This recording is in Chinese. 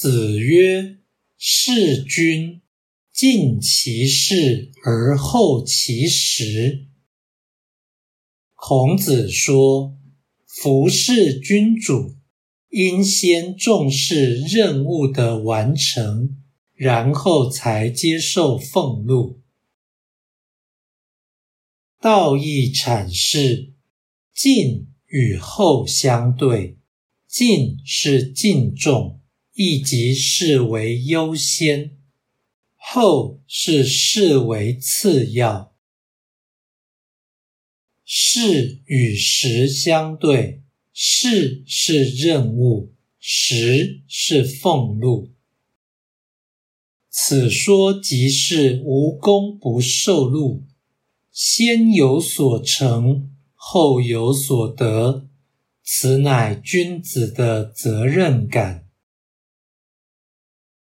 子曰：“事君尽其事而后其时。”孔子说：“服侍君主，应先重视任务的完成，然后才接受俸禄。”道义阐释：敬与厚相对，敬是敬重，亦即视为优先；后是视为次要。事与时相对，事是任务，时是俸禄。此说即是无功不受禄，先有所成，后有所得，此乃君子的责任感。